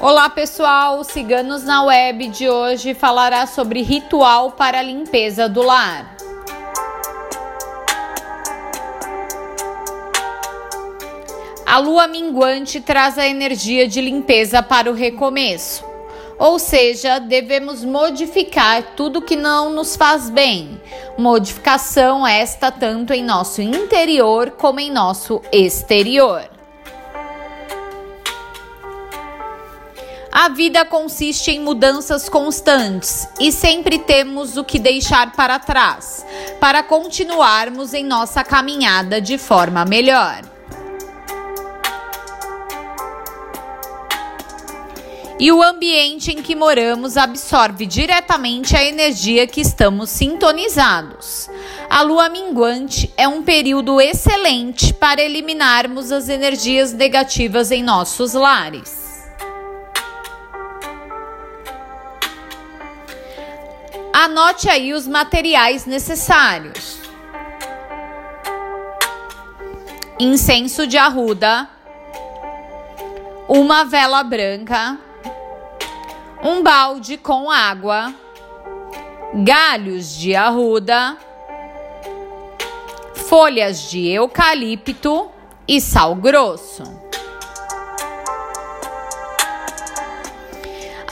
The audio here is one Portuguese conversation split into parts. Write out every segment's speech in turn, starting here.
Olá pessoal, Ciganos na Web de hoje falará sobre ritual para a limpeza do lar. A lua minguante traz a energia de limpeza para o recomeço. Ou seja, devemos modificar tudo que não nos faz bem. Modificação esta tanto em nosso interior como em nosso exterior. A vida consiste em mudanças constantes e sempre temos o que deixar para trás para continuarmos em nossa caminhada de forma melhor. E o ambiente em que moramos absorve diretamente a energia que estamos sintonizados. A lua minguante é um período excelente para eliminarmos as energias negativas em nossos lares. Anote aí os materiais necessários: incenso de arruda, uma vela branca, um balde com água, galhos de arruda, folhas de eucalipto e sal grosso.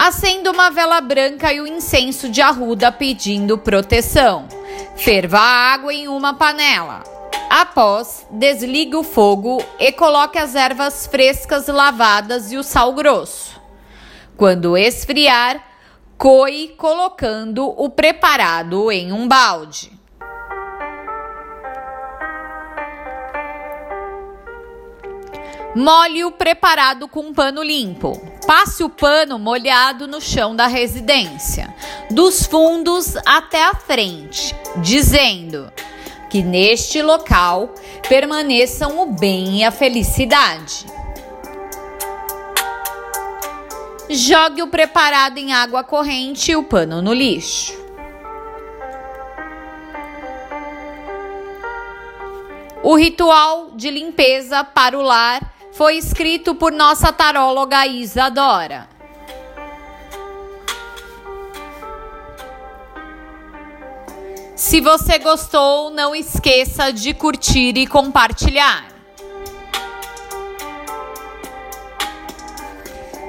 Acenda uma vela branca e o incenso de arruda pedindo proteção. Ferva a água em uma panela. Após, desligue o fogo e coloque as ervas frescas lavadas e o sal grosso. Quando esfriar, coe colocando o preparado em um balde. Molhe o preparado com um pano limpo. Passe o pano molhado no chão da residência, dos fundos até a frente, dizendo que neste local permaneçam o bem e a felicidade. Jogue o preparado em água corrente e o pano no lixo. O ritual de limpeza para o lar foi escrito por nossa taróloga Isadora. Se você gostou, não esqueça de curtir e compartilhar.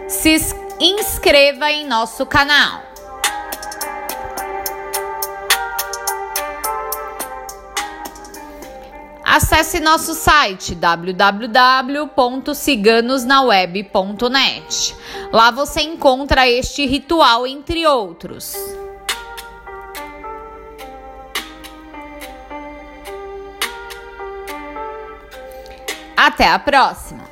Se inscreva em nosso canal. Acesse nosso site www.ciganosnaweb.net. Lá você encontra este ritual, entre outros. Até a próxima!